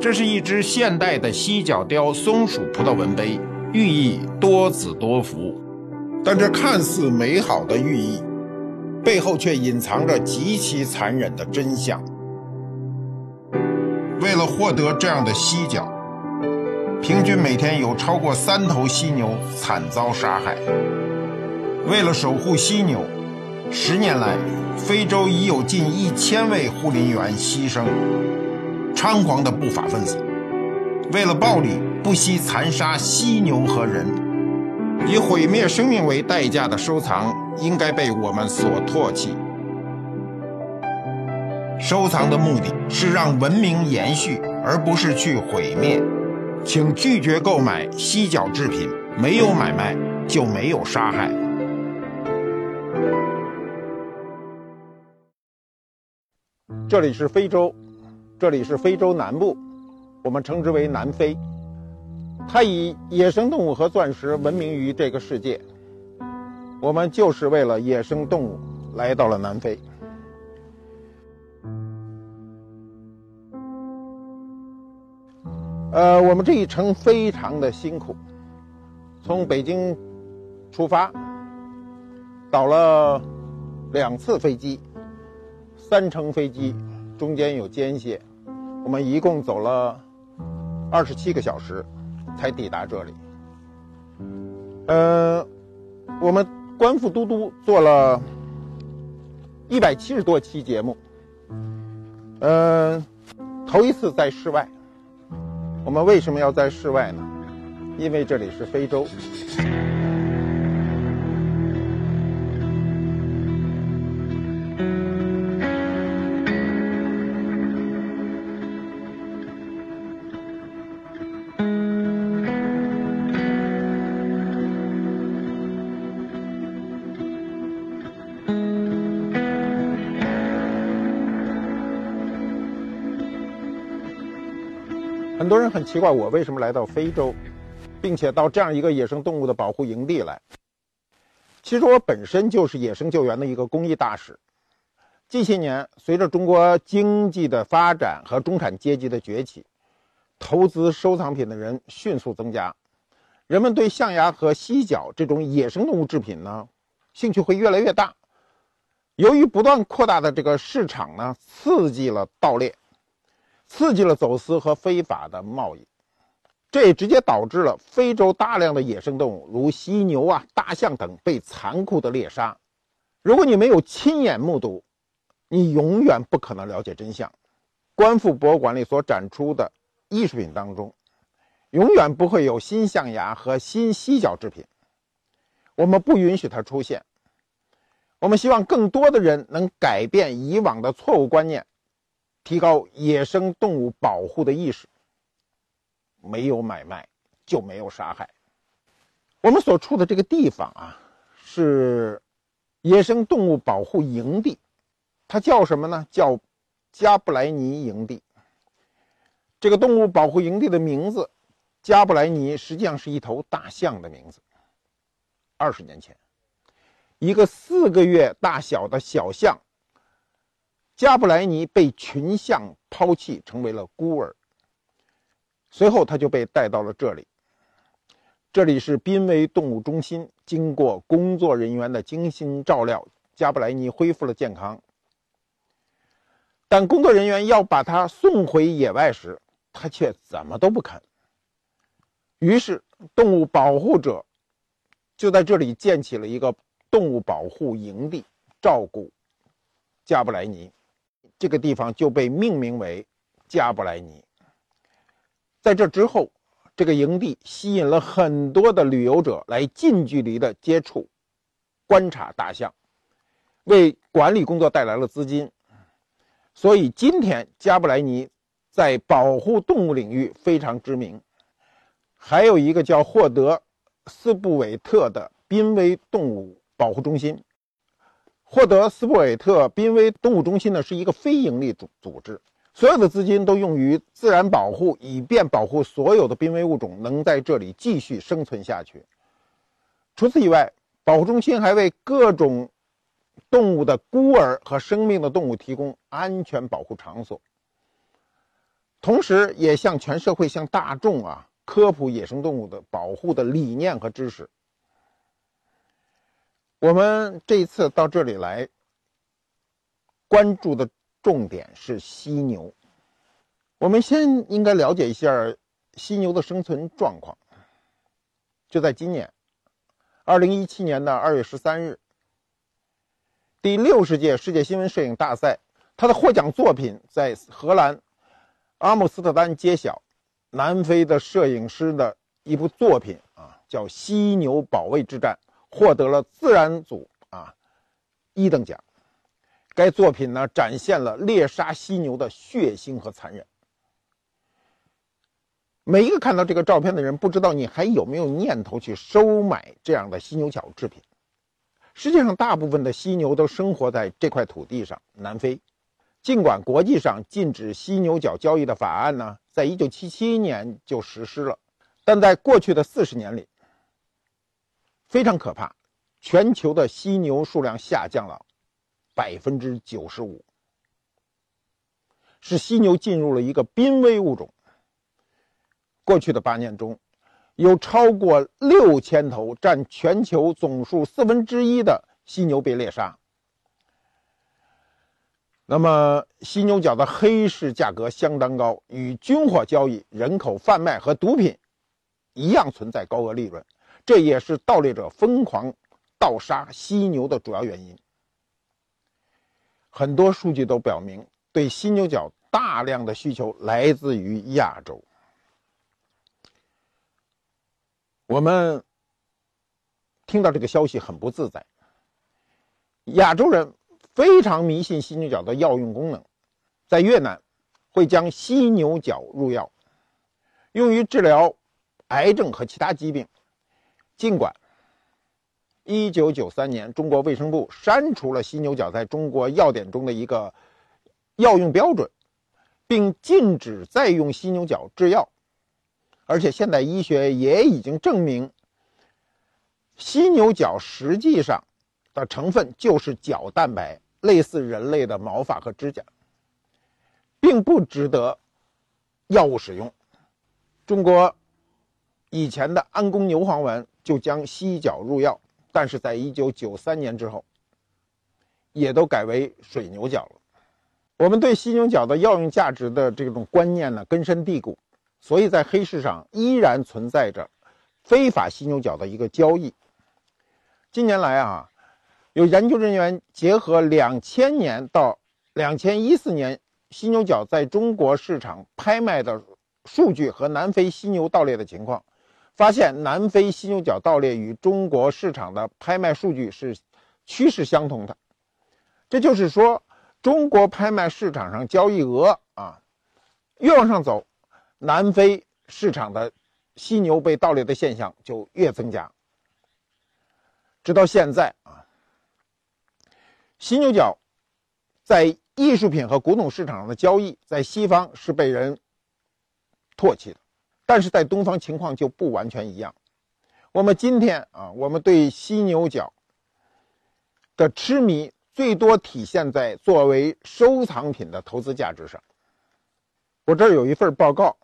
这是一只现代的犀角雕松鼠葡萄纹杯，寓意多子多福。但这看似美好的寓意，背后却隐藏着极其残忍的真相。为了获得这样的犀角，平均每天有超过三头犀牛惨遭杀害。为了守护犀牛，十年来，非洲已有近一千位护林员牺牲。猖狂的不法分子为了暴利，不惜残杀犀牛和人，以毁灭生命为代价的收藏，应该被我们所唾弃。收藏的目的是让文明延续，而不是去毁灭。请拒绝购买犀角制品，没有买卖就没有杀害。这里是非洲，这里是非洲南部，我们称之为南非。它以野生动物和钻石闻名于这个世界。我们就是为了野生动物来到了南非。呃，我们这一程非常的辛苦，从北京出发，倒了两次飞机，三程飞机，中间有间歇，我们一共走了二十七个小时才抵达这里。呃，我们官复嘟嘟做了一百七十多期节目，呃，头一次在室外。我们为什么要在室外呢？因为这里是非洲。很多人很奇怪，我为什么来到非洲，并且到这样一个野生动物的保护营地来。其实我本身就是野生救援的一个公益大使。近些年，随着中国经济的发展和中产阶级的崛起，投资收藏品的人迅速增加，人们对象牙和犀角这种野生动物制品呢，兴趣会越来越大。由于不断扩大的这个市场呢，刺激了盗猎。刺激了走私和非法的贸易，这也直接导致了非洲大量的野生动物，如犀牛啊、大象等被残酷的猎杀。如果你没有亲眼目睹，你永远不可能了解真相。官复博物馆里所展出的艺术品当中，永远不会有新象牙和新犀角制品。我们不允许它出现。我们希望更多的人能改变以往的错误观念。提高野生动物保护的意识。没有买卖，就没有杀害。我们所处的这个地方啊，是野生动物保护营地，它叫什么呢？叫加布莱尼营地。这个动物保护营地的名字“加布莱尼”实际上是一头大象的名字。二十年前，一个四个月大小的小象。加布莱尼被群象抛弃，成为了孤儿。随后，他就被带到了这里。这里是濒危动物中心。经过工作人员的精心照料，加布莱尼恢复了健康。但工作人员要把他送回野外时，他却怎么都不肯。于是，动物保护者就在这里建起了一个动物保护营地，照顾加布莱尼。这个地方就被命名为加布莱尼。在这之后，这个营地吸引了很多的旅游者来近距离的接触、观察大象，为管理工作带来了资金。所以今天加布莱尼在保护动物领域非常知名。还有一个叫霍德斯布韦特的濒危动物保护中心。获得斯布韦特濒危动物中心呢，是一个非营利组组织，所有的资金都用于自然保护，以便保护所有的濒危物种能在这里继续生存下去。除此以外，保护中心还为各种动物的孤儿和生命的动物提供安全保护场所。同时也向全社会、向大众啊科普野生动物的保护的理念和知识。我们这一次到这里来，关注的重点是犀牛。我们先应该了解一下犀牛的生存状况。就在今年，二零一七年的二月十三日，第六十届世界新闻摄影大赛，他的获奖作品在荷兰。阿姆斯特丹揭晓，南非的摄影师的一部作品啊，叫《犀牛保卫之战》，获得了自然组啊一等奖。该作品呢，展现了猎杀犀牛的血腥和残忍。每一个看到这个照片的人，不知道你还有没有念头去收买这样的犀牛角制品？实际上，大部分的犀牛都生活在这块土地上，南非。尽管国际上禁止犀牛角交易的法案呢，在一九七七年就实施了，但在过去的四十年里，非常可怕，全球的犀牛数量下降了百分之九十五，使犀牛进入了一个濒危物种。过去的八年中，有超过六千头，占全球总数四分之一的犀牛被猎杀。那么，犀牛角的黑市价格相当高，与军火交易、人口贩卖和毒品一样存在高额利润，这也是盗猎者疯狂盗杀犀牛的主要原因。很多数据都表明，对犀牛角大量的需求来自于亚洲。我们听到这个消息很不自在，亚洲人。非常迷信犀牛角的药用功能，在越南会将犀牛角入药，用于治疗癌症和其他疾病。尽管1993年中国卫生部删除了犀牛角在中国药典中的一个药用标准，并禁止再用犀牛角制药，而且现代医学也已经证明，犀牛角实际上的成分就是角蛋白。类似人类的毛发和指甲，并不值得药物使用。中国以前的安宫牛黄丸就将犀角入药，但是在一九九三年之后，也都改为水牛角了。我们对犀牛角的药用价值的这种观念呢根深蒂固，所以在黑市上依然存在着非法犀牛角的一个交易。近年来啊。有研究人员结合两千年到两千一四年犀牛角在中国市场拍卖的数据和南非犀牛盗猎的情况，发现南非犀牛角盗猎与中国市场的拍卖数据是趋势相同的。这就是说，中国拍卖市场上交易额啊越往上走，南非市场的犀牛被盗猎的现象就越增加。直到现在啊。犀牛角在艺术品和古董市场上的交易，在西方是被人唾弃的，但是在东方情况就不完全一样。我们今天啊，我们对犀牛角的痴迷，最多体现在作为收藏品的投资价值上。我这儿有一份报告，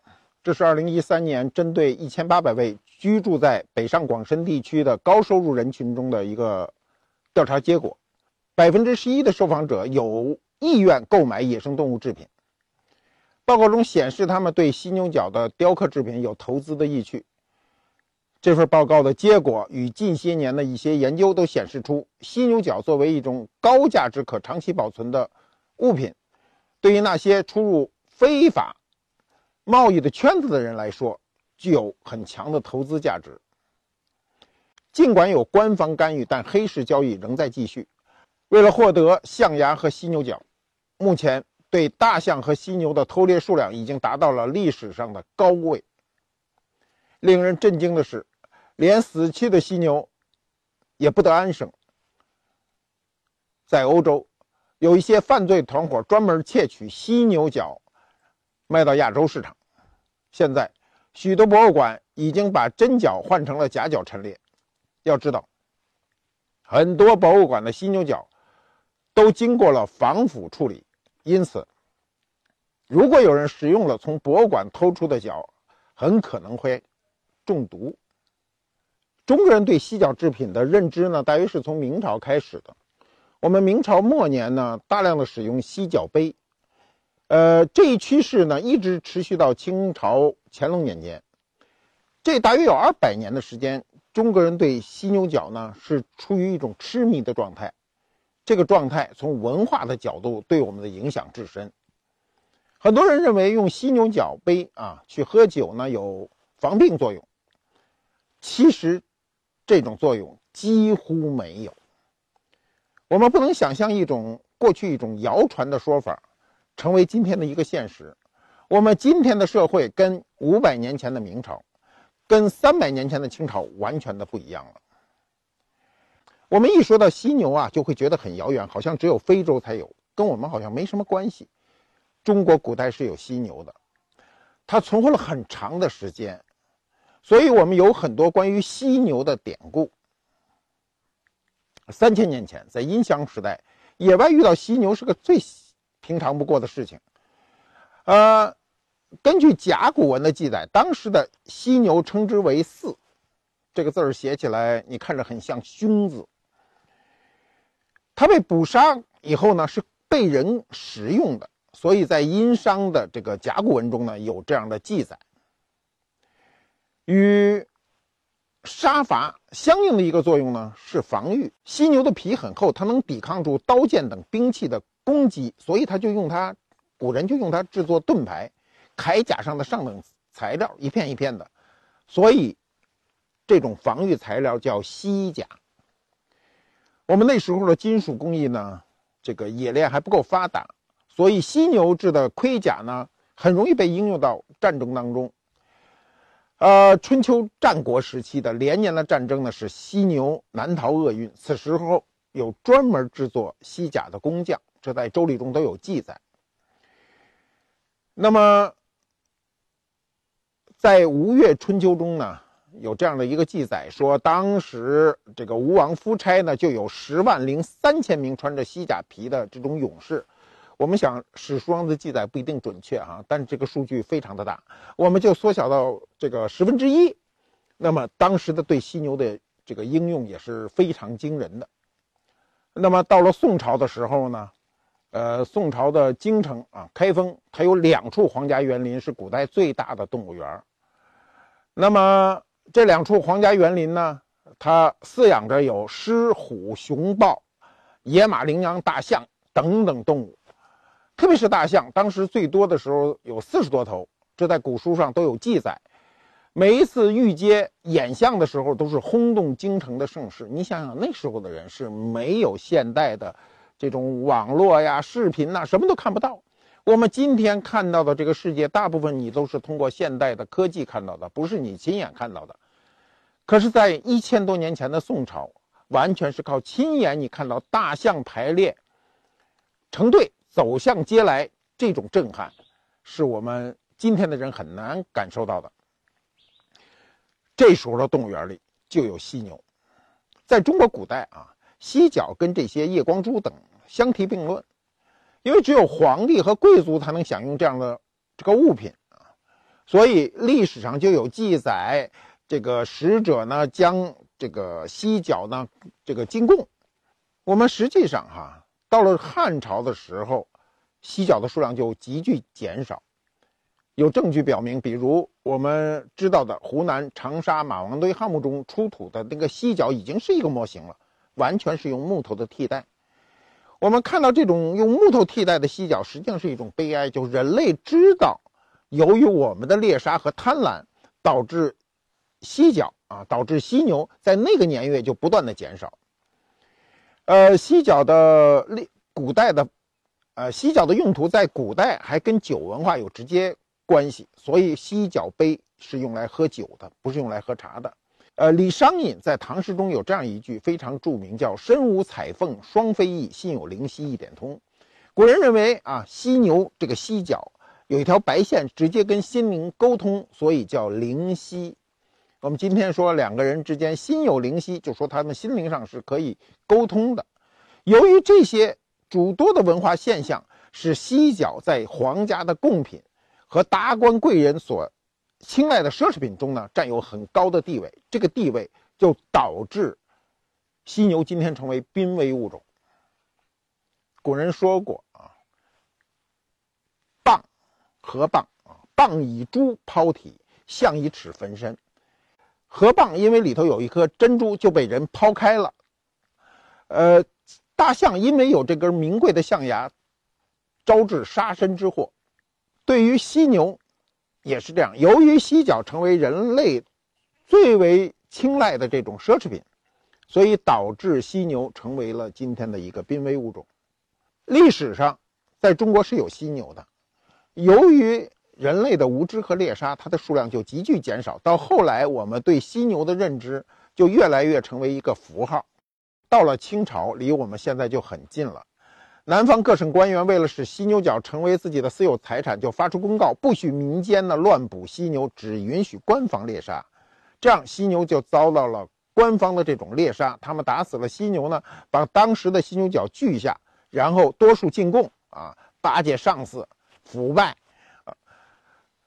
这是2013年针对1800位居住在北上广深地区的高收入人群中的一个调查结果。百分之十一的受访者有意愿购买野生动物制品。报告中显示，他们对犀牛角的雕刻制品有投资的意趣。这份报告的结果与近些年的一些研究都显示出，犀牛角作为一种高价值、可长期保存的物品，对于那些出入非法贸易的圈子的人来说，具有很强的投资价值。尽管有官方干预，但黑市交易仍在继续。为了获得象牙和犀牛角，目前对大象和犀牛的偷猎数量已经达到了历史上的高位。令人震惊的是，连死去的犀牛也不得安生。在欧洲，有一些犯罪团伙专门窃取犀牛角，卖到亚洲市场。现在，许多博物馆已经把真角换成了假角陈列。要知道，很多博物馆的犀牛角。都经过了防腐处理，因此如果有人食用了从博物馆偷出的角，很可能会中毒。中国人对犀角制品的认知呢，大约是从明朝开始的。我们明朝末年呢，大量的使用犀角杯，呃，这一趋势呢，一直持续到清朝乾隆年间，这大约有二百年的时间，中国人对犀牛角呢是处于一种痴迷的状态。这个状态从文化的角度对我们的影响至深。很多人认为用犀牛角杯啊去喝酒呢有防病作用，其实这种作用几乎没有。我们不能想象一种过去一种谣传的说法，成为今天的一个现实。我们今天的社会跟五百年前的明朝，跟三百年前的清朝完全的不一样了。我们一说到犀牛啊，就会觉得很遥远，好像只有非洲才有，跟我们好像没什么关系。中国古代是有犀牛的，它存活了很长的时间，所以我们有很多关于犀牛的典故。三千年前，在殷商时代，野外遇到犀牛是个最平常不过的事情。呃，根据甲骨文的记载，当时的犀牛称之为“姒”，这个字儿写起来你看着很像“凶”字。它被捕杀以后呢，是被人食用的，所以在殷商的这个甲骨文中呢，有这样的记载。与杀伐相应的一个作用呢是防御。犀牛的皮很厚，它能抵抗住刀剑等兵器的攻击，所以它就用它，古人就用它制作盾牌、铠甲上的上等材料，一片一片的。所以这种防御材料叫犀甲。我们那时候的金属工艺呢，这个冶炼还不够发达，所以犀牛制的盔甲呢，很容易被应用到战争当中。呃，春秋战国时期的连年的战争呢，使犀牛难逃厄运。此时候有专门制作犀甲的工匠，这在《周礼》中都有记载。那么，在吴越春秋中呢，有这样的一个记载，说当时这个吴王夫差呢，就有十万零三千名穿着犀甲皮的这种勇士。我们想史书上的记载不一定准确啊，但是这个数据非常的大，我们就缩小到这个十分之一。那么当时的对犀牛的这个应用也是非常惊人的。那么到了宋朝的时候呢，呃，宋朝的京城啊，开封，它有两处皇家园林是古代最大的动物园。那么这两处皇家园林呢，它饲养着有狮、虎、熊豹、野马、羚羊、大象等等动物。特别是大象，当时最多的时候有四十多头，这在古书上都有记载。每一次御街演象的时候，都是轰动京城的盛事。你想想，那时候的人是没有现代的这种网络呀、视频呐，什么都看不到。我们今天看到的这个世界，大部分你都是通过现代的科技看到的，不是你亲眼看到的。可是，在一千多年前的宋朝，完全是靠亲眼你看到大象排列成队。走向街来，这种震撼，是我们今天的人很难感受到的。这时候的动物园里就有犀牛，在中国古代啊，犀角跟这些夜光珠等相提并论，因为只有皇帝和贵族才能享用这样的这个物品啊，所以历史上就有记载，这个使者呢将这个犀角呢这个进贡。我们实际上哈。到了汉朝的时候，犀角的数量就急剧减少。有证据表明，比如我们知道的湖南长沙马王堆汉墓中出土的那个犀角，已经是一个模型了，完全是用木头的替代。我们看到这种用木头替代的犀角，实际上是一种悲哀，就人类知道，由于我们的猎杀和贪婪，导致犀角啊，导致犀牛在那个年月就不断的减少。呃，犀角的历古代的，呃，犀角的用途在古代还跟酒文化有直接关系，所以犀角杯是用来喝酒的，不是用来喝茶的。呃，李商隐在唐诗中有这样一句非常著名，叫“身无彩凤双飞翼，心有灵犀一点通”。古人认为啊，犀牛这个犀角有一条白线，直接跟心灵沟通，所以叫灵犀。我们今天说两个人之间心有灵犀，就说他们心灵上是可以沟通的。由于这些诸多的文化现象，使犀角在皇家的贡品和达官贵人所青睐的奢侈品中呢，占有很高的地位。这个地位就导致犀牛今天成为濒危物种。古人说过啊，“蚌河蚌啊，蚌以珠抛体，象以齿焚身。”河蚌因为里头有一颗珍珠，就被人抛开了。呃，大象因为有这根名贵的象牙，招致杀身之祸。对于犀牛，也是这样。由于犀角成为人类最为青睐的这种奢侈品，所以导致犀牛成为了今天的一个濒危物种。历史上，在中国是有犀牛的，由于人类的无知和猎杀，它的数量就急剧减少。到后来，我们对犀牛的认知就越来越成为一个符号。到了清朝，离我们现在就很近了。南方各省官员为了使犀牛角成为自己的私有财产，就发出公告，不许民间呢乱捕犀牛，只允许官方猎杀。这样，犀牛就遭到了官方的这种猎杀。他们打死了犀牛呢，把当时的犀牛角锯下。然后多数进贡啊，巴结上司，腐败，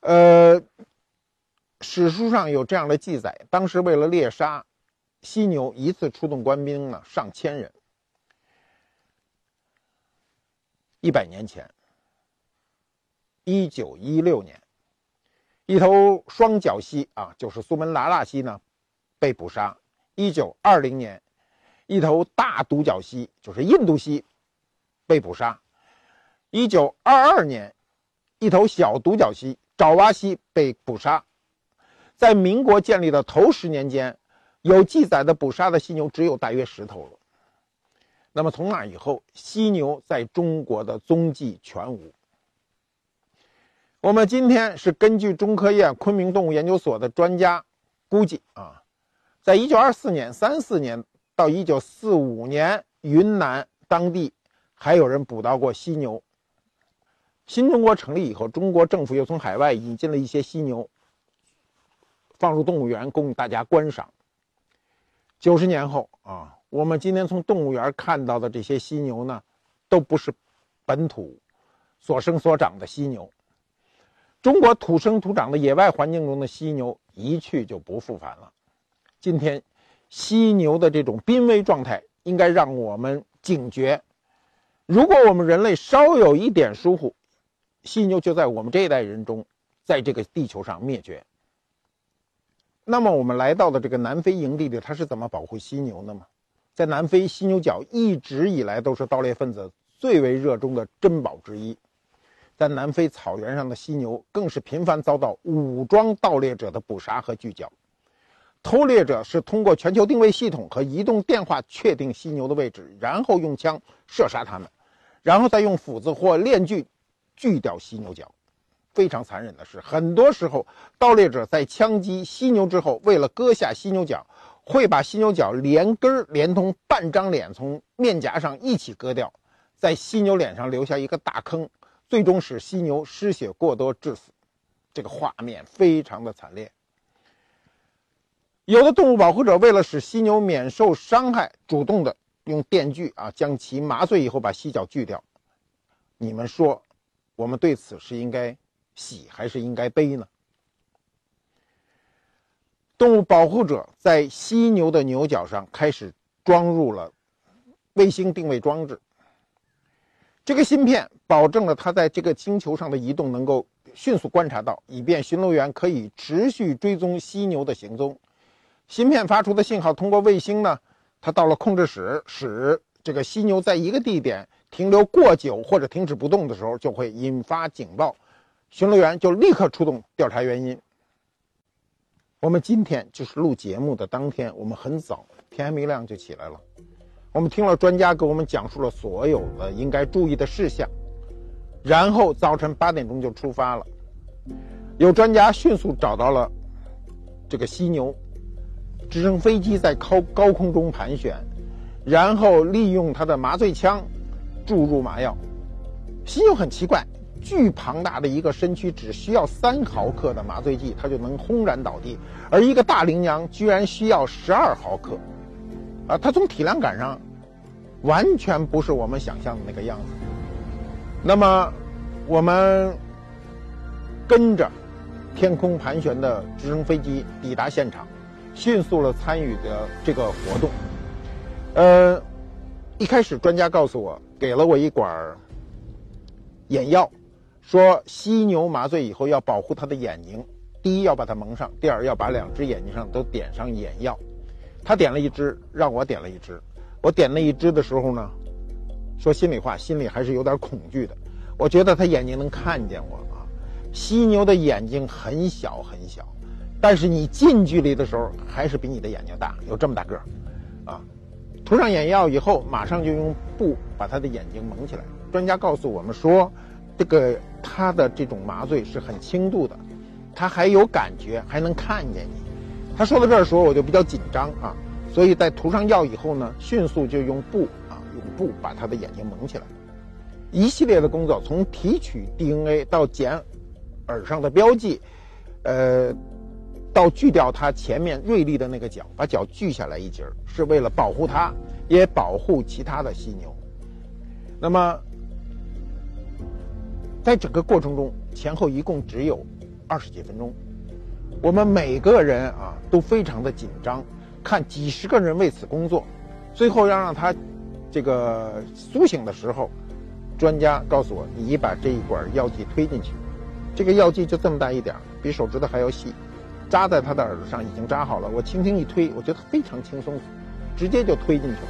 呃，史书上有这样的记载：当时为了猎杀犀牛，一次出动官兵呢上千人。一百年前，一九一六年，一头双角犀啊，就是苏门答腊犀呢，被捕杀。一九二零年，一头大独角犀，就是印度犀。被捕杀。一九二二年，一头小独角犀爪哇犀被捕杀。在民国建立的头十年间，有记载的捕杀的犀牛只有大约十头了。那么从那以后，犀牛在中国的踪迹全无。我们今天是根据中科院昆明动物研究所的专家估计啊，在一九二四年、三四年到一九四五年，云南当地。还有人捕到过犀牛。新中国成立以后，中国政府又从海外引进了一些犀牛，放入动物园供大家观赏。九十年后啊，我们今天从动物园看到的这些犀牛呢，都不是本土所生所长的犀牛。中国土生土长的野外环境中的犀牛一去就不复返了。今天，犀牛的这种濒危状态，应该让我们警觉。如果我们人类稍有一点疏忽，犀牛就在我们这一代人中，在这个地球上灭绝。那么我们来到的这个南非营地里，它是怎么保护犀牛的吗？在南非，犀牛角一直以来都是盗猎分子最为热衷的珍宝之一。在南非草原上的犀牛，更是频繁遭到武装盗猎者的捕杀和聚焦。偷猎者是通过全球定位系统和移动电话确定犀牛的位置，然后用枪射杀它们，然后再用斧子或链锯锯掉犀牛角。非常残忍的是，很多时候盗猎者在枪击犀牛之后，为了割下犀牛角，会把犀牛角连根连同半张脸从面颊上一起割掉，在犀牛脸上留下一个大坑，最终使犀牛失血过多致死。这个画面非常的惨烈。有的动物保护者为了使犀牛免受伤害，主动的用电锯啊将其麻醉以后把犀角锯掉。你们说，我们对此是应该喜还是应该悲呢？动物保护者在犀牛的牛角上开始装入了卫星定位装置，这个芯片保证了它在这个星球上的移动能够迅速观察到，以便巡逻员可以持续追踪犀牛的行踪。芯片发出的信号通过卫星呢，它到了控制室，使这个犀牛在一个地点停留过久或者停止不动的时候，就会引发警报，巡逻员就立刻出动调查原因。我们今天就是录节目的当天，我们很早，天还没亮就起来了。我们听了专家给我们讲述了所有的应该注意的事项，然后早晨八点钟就出发了。有专家迅速找到了这个犀牛。直升飞机在高高空中盘旋，然后利用它的麻醉枪注入麻药。犀牛很奇怪，巨庞大的一个身躯只需要三毫克的麻醉剂，它就能轰然倒地，而一个大羚羊居然需要十二毫克。啊，它从体量感上完全不是我们想象的那个样子。那么，我们跟着天空盘旋的直升飞机抵达现场，迅速的参与的这个活动。呃，一开始专家告诉我，给了我一管眼药，说犀牛麻醉以后要保护它的眼睛，第一要把它蒙上，第二要把两只眼睛上都点上眼药。他点了一只，让我点了一只。我点那一只的时候呢？说心里话，心里还是有点恐惧的。我觉得他眼睛能看见我啊。犀牛的眼睛很小很小，但是你近距离的时候还是比你的眼睛大，有这么大个儿。涂上眼药以后，马上就用布把他的眼睛蒙起来。专家告诉我们说，这个他的这种麻醉是很轻度的，他还有感觉，还能看见你。他说到这儿的时候，我就比较紧张啊，所以在涂上药以后呢，迅速就用布啊，用。布把他的眼睛蒙起来，一系列的工作，从提取 DNA 到剪耳上的标记，呃，到锯掉它前面锐利的那个角，把角锯下来一截儿是为了保护它，也保护其他的犀牛。那么，在整个过程中，前后一共只有二十几分钟，我们每个人啊都非常的紧张，看几十个人为此工作，最后要让他。这个苏醒的时候，专家告诉我，你把这一管药剂推进去，这个药剂就这么大一点儿比手指头还要细，扎在他的耳朵上已经扎好了。我轻轻一推，我觉得非常轻松，直接就推进去了。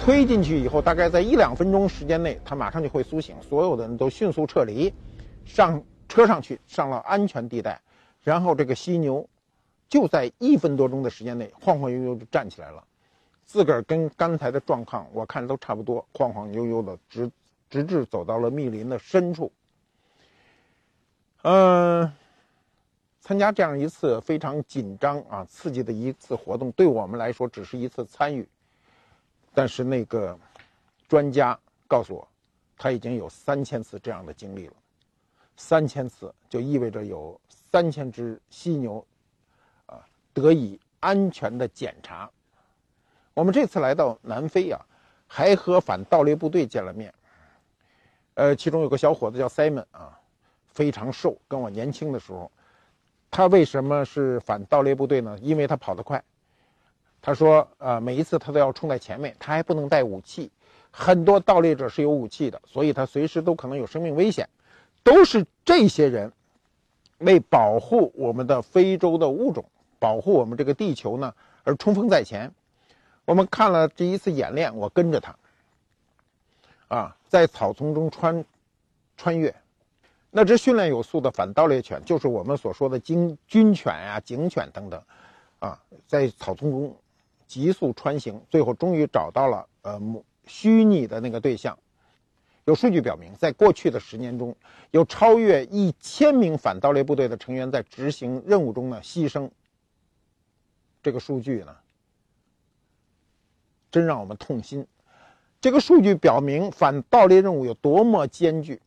推进去以后，大概在一两分钟时间内，他马上就会苏醒。所有的人都迅速撤离，上车上去，上了安全地带。然后这个犀牛就在一分多钟的时间内，晃晃悠悠就站起来了。自个儿跟刚才的状况，我看都差不多，晃晃悠悠的，直直至走到了密林的深处。嗯，参加这样一次非常紧张啊、刺激的一次活动，对我们来说只是一次参与。但是那个专家告诉我，他已经有三千次这样的经历了。三千次就意味着有三千只犀牛啊得以安全的检查。我们这次来到南非啊，还和反盗猎部队见了面。呃，其中有个小伙子叫 Simon 啊，非常瘦，跟我年轻的时候。他为什么是反盗猎部队呢？因为他跑得快。他说，呃，每一次他都要冲在前面，他还不能带武器。很多盗猎者是有武器的，所以他随时都可能有生命危险。都是这些人为保护我们的非洲的物种，保护我们这个地球呢，而冲锋在前。我们看了这一次演练，我跟着他，啊，在草丛中穿穿越，那只训练有素的反盗猎犬，就是我们所说的警军犬呀、警犬等等，啊，在草丛中急速穿行，最后终于找到了呃虚拟的那个对象。有数据表明，在过去的十年中，有超越一千名反盗猎部队的成员在执行任务中呢牺牲。这个数据呢？真让我们痛心。这个数据表明反盗猎任务有多么艰巨。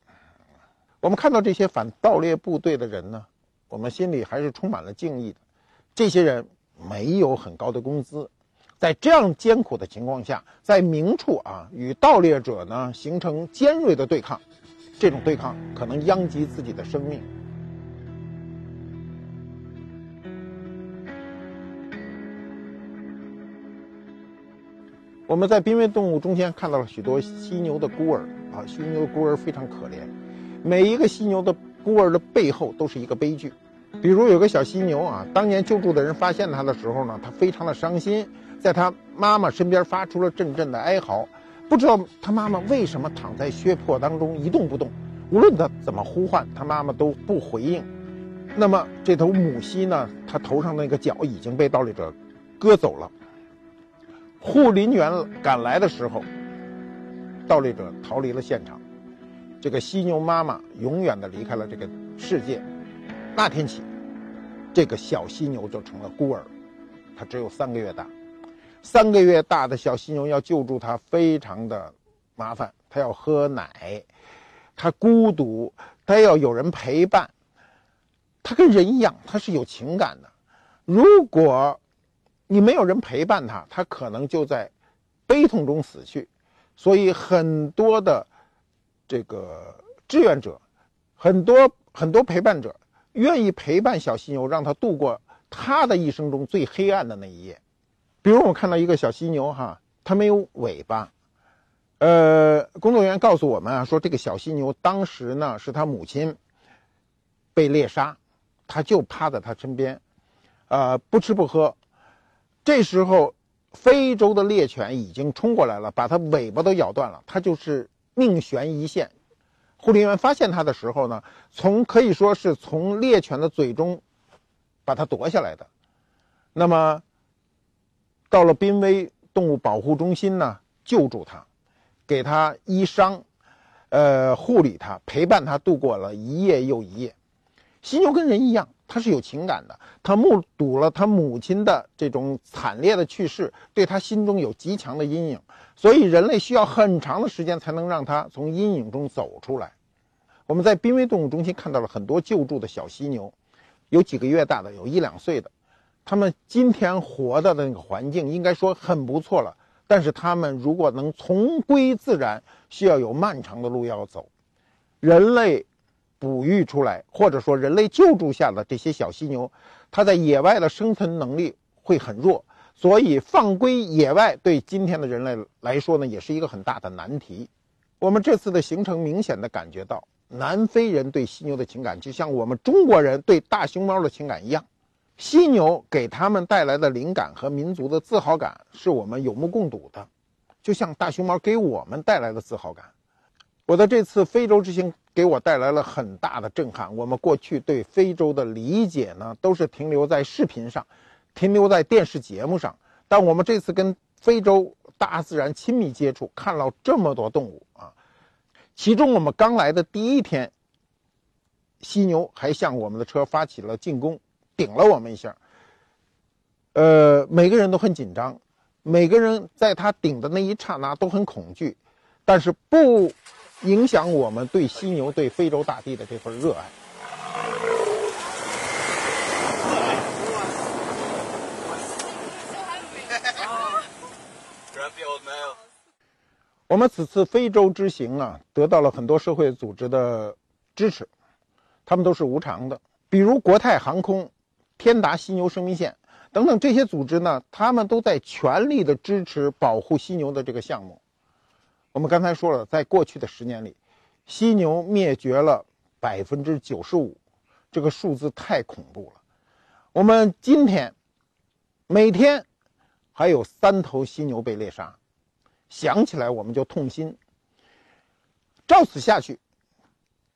我们看到这些反盗猎部队的人呢，我们心里还是充满了敬意的。这些人没有很高的工资，在这样艰苦的情况下，在明处啊与盗猎者呢形成尖锐的对抗，这种对抗可能殃及自己的生命。我们在濒危动物中间看到了许多犀牛的孤儿啊，犀牛孤儿非常可怜。每一个犀牛的孤儿的背后都是一个悲剧。比如有个小犀牛啊，当年救助的人发现它的时候呢，它非常的伤心，在它妈妈身边发出了阵阵的哀嚎。不知道它妈妈为什么躺在血泊当中一动不动，无论它怎么呼唤，它妈妈都不回应。那么这头母犀呢，它头上那个角已经被盗猎者割走了。护林员赶来的时候，盗猎者逃离了现场，这个犀牛妈妈永远的离开了这个世界。那天起，这个小犀牛就成了孤儿，它只有三个月大。三个月大的小犀牛要救助它非常的麻烦，它要喝奶，它孤独，它要有人陪伴。它跟人一样，它是有情感的。如果你没有人陪伴他，他可能就在悲痛中死去。所以很多的这个志愿者，很多很多陪伴者，愿意陪伴小犀牛，让它度过它的一生中最黑暗的那一夜。比如我看到一个小犀牛，哈，它没有尾巴。呃，工作人员告诉我们啊，说这个小犀牛当时呢是它母亲被猎杀，它就趴在它身边，呃，不吃不喝。这时候。非洲的猎犬已经冲过来了，把它尾巴都咬断了，它就是命悬一线。护林员发现它的时候呢，从可以说是从猎犬的嘴中把它夺下来的。那么到了濒危动物保护中心呢，救助它，给它医伤，呃，护理它，陪伴它度过了一夜又一夜。犀牛跟人一样。他是有情感的，他目睹了他母亲的这种惨烈的去世，对他心中有极强的阴影，所以人类需要很长的时间才能让他从阴影中走出来。我们在濒危动物中心看到了很多救助的小犀牛，有几个月大的，有一两岁的，他们今天活的那个环境应该说很不错了，但是他们如果能重归自然，需要有漫长的路要走。人类。哺育出来，或者说人类救助下的这些小犀牛，它在野外的生存能力会很弱，所以放归野外对今天的人类来说呢，也是一个很大的难题。我们这次的行程明显的感觉到，南非人对犀牛的情感就像我们中国人对大熊猫的情感一样，犀牛给他们带来的灵感和民族的自豪感是我们有目共睹的，就像大熊猫给我们带来的自豪感。我的这次非洲之行给我带来了很大的震撼。我们过去对非洲的理解呢，都是停留在视频上，停留在电视节目上。但我们这次跟非洲大自然亲密接触，看到这么多动物啊，其中我们刚来的第一天，犀牛还向我们的车发起了进攻，顶了我们一下。呃，每个人都很紧张，每个人在他顶的那一刹那都很恐惧，但是不。影响我们对犀牛、对非洲大地的这份热爱。我们此次非洲之行啊，得到了很多社会组织的支持，他们都是无偿的，比如国泰航空、天达犀牛生命线等等这些组织呢，他们都在全力的支持保护犀牛的这个项目。我们刚才说了，在过去的十年里，犀牛灭绝了百分之九十五，这个数字太恐怖了。我们今天每天还有三头犀牛被猎杀，想起来我们就痛心。照此下去，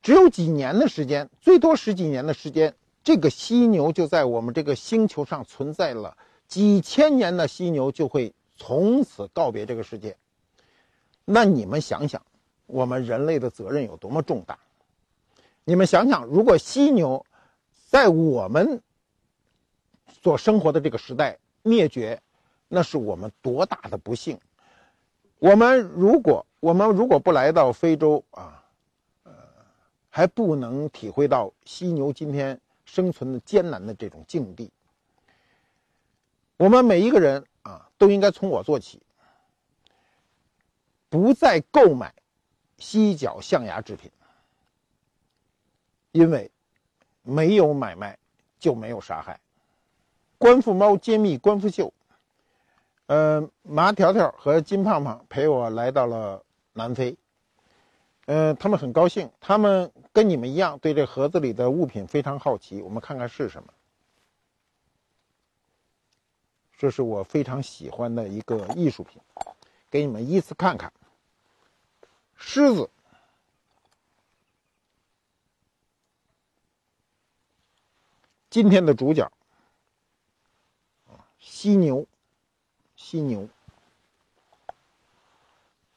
只有几年的时间，最多十几年的时间，这个犀牛就在我们这个星球上存在了几千年的犀牛就会从此告别这个世界。那你们想想，我们人类的责任有多么重大？你们想想，如果犀牛在我们所生活的这个时代灭绝，那是我们多大的不幸！我们如果我们如果不来到非洲啊，呃，还不能体会到犀牛今天生存的艰难的这种境地。我们每一个人啊，都应该从我做起。不再购买犀角象牙制品，因为没有买卖就没有杀害。官复猫揭秘官复秀，呃，麻条条和金胖胖陪我来到了南非，呃，他们很高兴，他们跟你们一样对这盒子里的物品非常好奇。我们看看是什么？这是我非常喜欢的一个艺术品，给你们依次看看。狮子，今天的主角。犀牛，犀牛，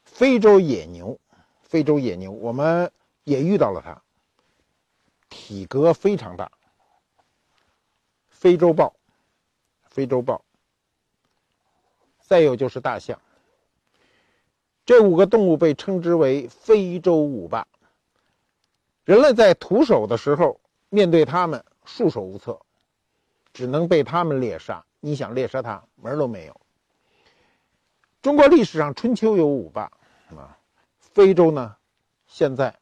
非洲野牛，非洲野牛，我们也遇到了它，体格非常大。非洲豹，非洲豹，再有就是大象。这五个动物被称之为非洲五霸。人类在徒手的时候，面对它们束手无策，只能被它们猎杀。你想猎杀它，门都没有。中国历史上春秋有五霸，啊，非洲呢，现在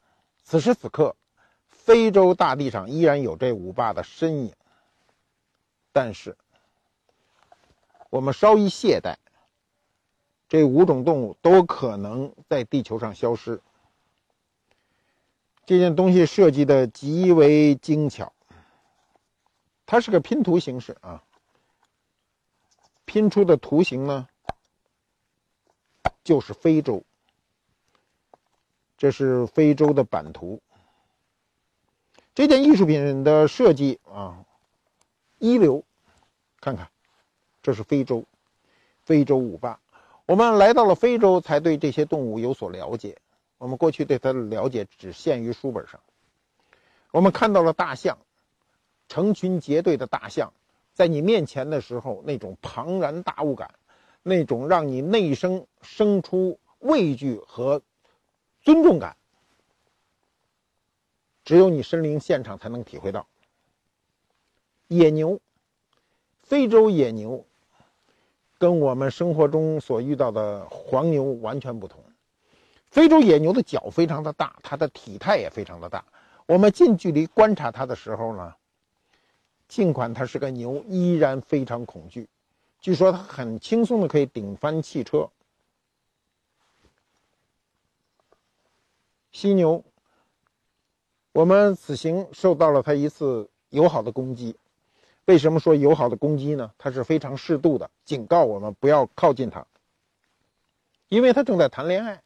此时此刻，非洲大地上依然有这五霸的身影。但是，我们稍一懈怠，这五种动物都可能在地球上消失。这件东西设计的极为精巧，它是个拼图形式啊。拼出的图形呢，就是非洲。这是非洲的版图。这件艺术品的设计啊，一流。看看，这是非洲，非洲五霸。我们来到了非洲，才对这些动物有所了解。我们过去对它的了解只限于书本上。我们看到了大象，成群结队的大象，在你面前的时候，那种庞然大物感，那种让你内生生出畏惧和。尊重感，只有你身临现场才能体会到。野牛，非洲野牛，跟我们生活中所遇到的黄牛完全不同。非洲野牛的脚非常的大，它的体态也非常的大。我们近距离观察它的时候呢，尽管它是个牛，依然非常恐惧。据说它很轻松的可以顶翻汽车。犀牛，我们此行受到了它一次友好的攻击。为什么说友好的攻击呢？它是非常适度的，警告我们不要靠近它，因为它正在谈恋爱。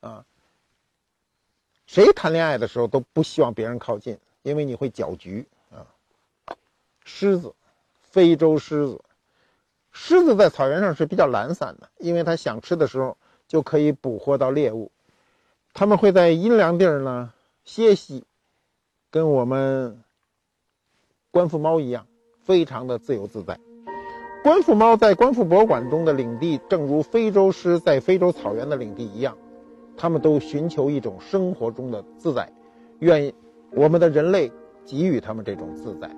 啊，谁谈恋爱的时候都不希望别人靠近，因为你会搅局啊。狮子，非洲狮子，狮子在草原上是比较懒散的，因为它想吃的时候就可以捕获到猎物。他们会在阴凉地儿呢歇息，跟我们观复猫一样，非常的自由自在。观复猫在观复博物馆中的领地，正如非洲狮在非洲草原的领地一样，它们都寻求一种生活中的自在，愿我们的人类给予它们这种自在。